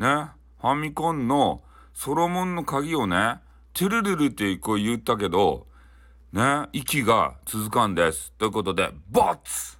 ね、ファミコンのソロモンの鍵をね、トゥルルルってこう言ったけど、ね、息が続かんです。ということで、ボツ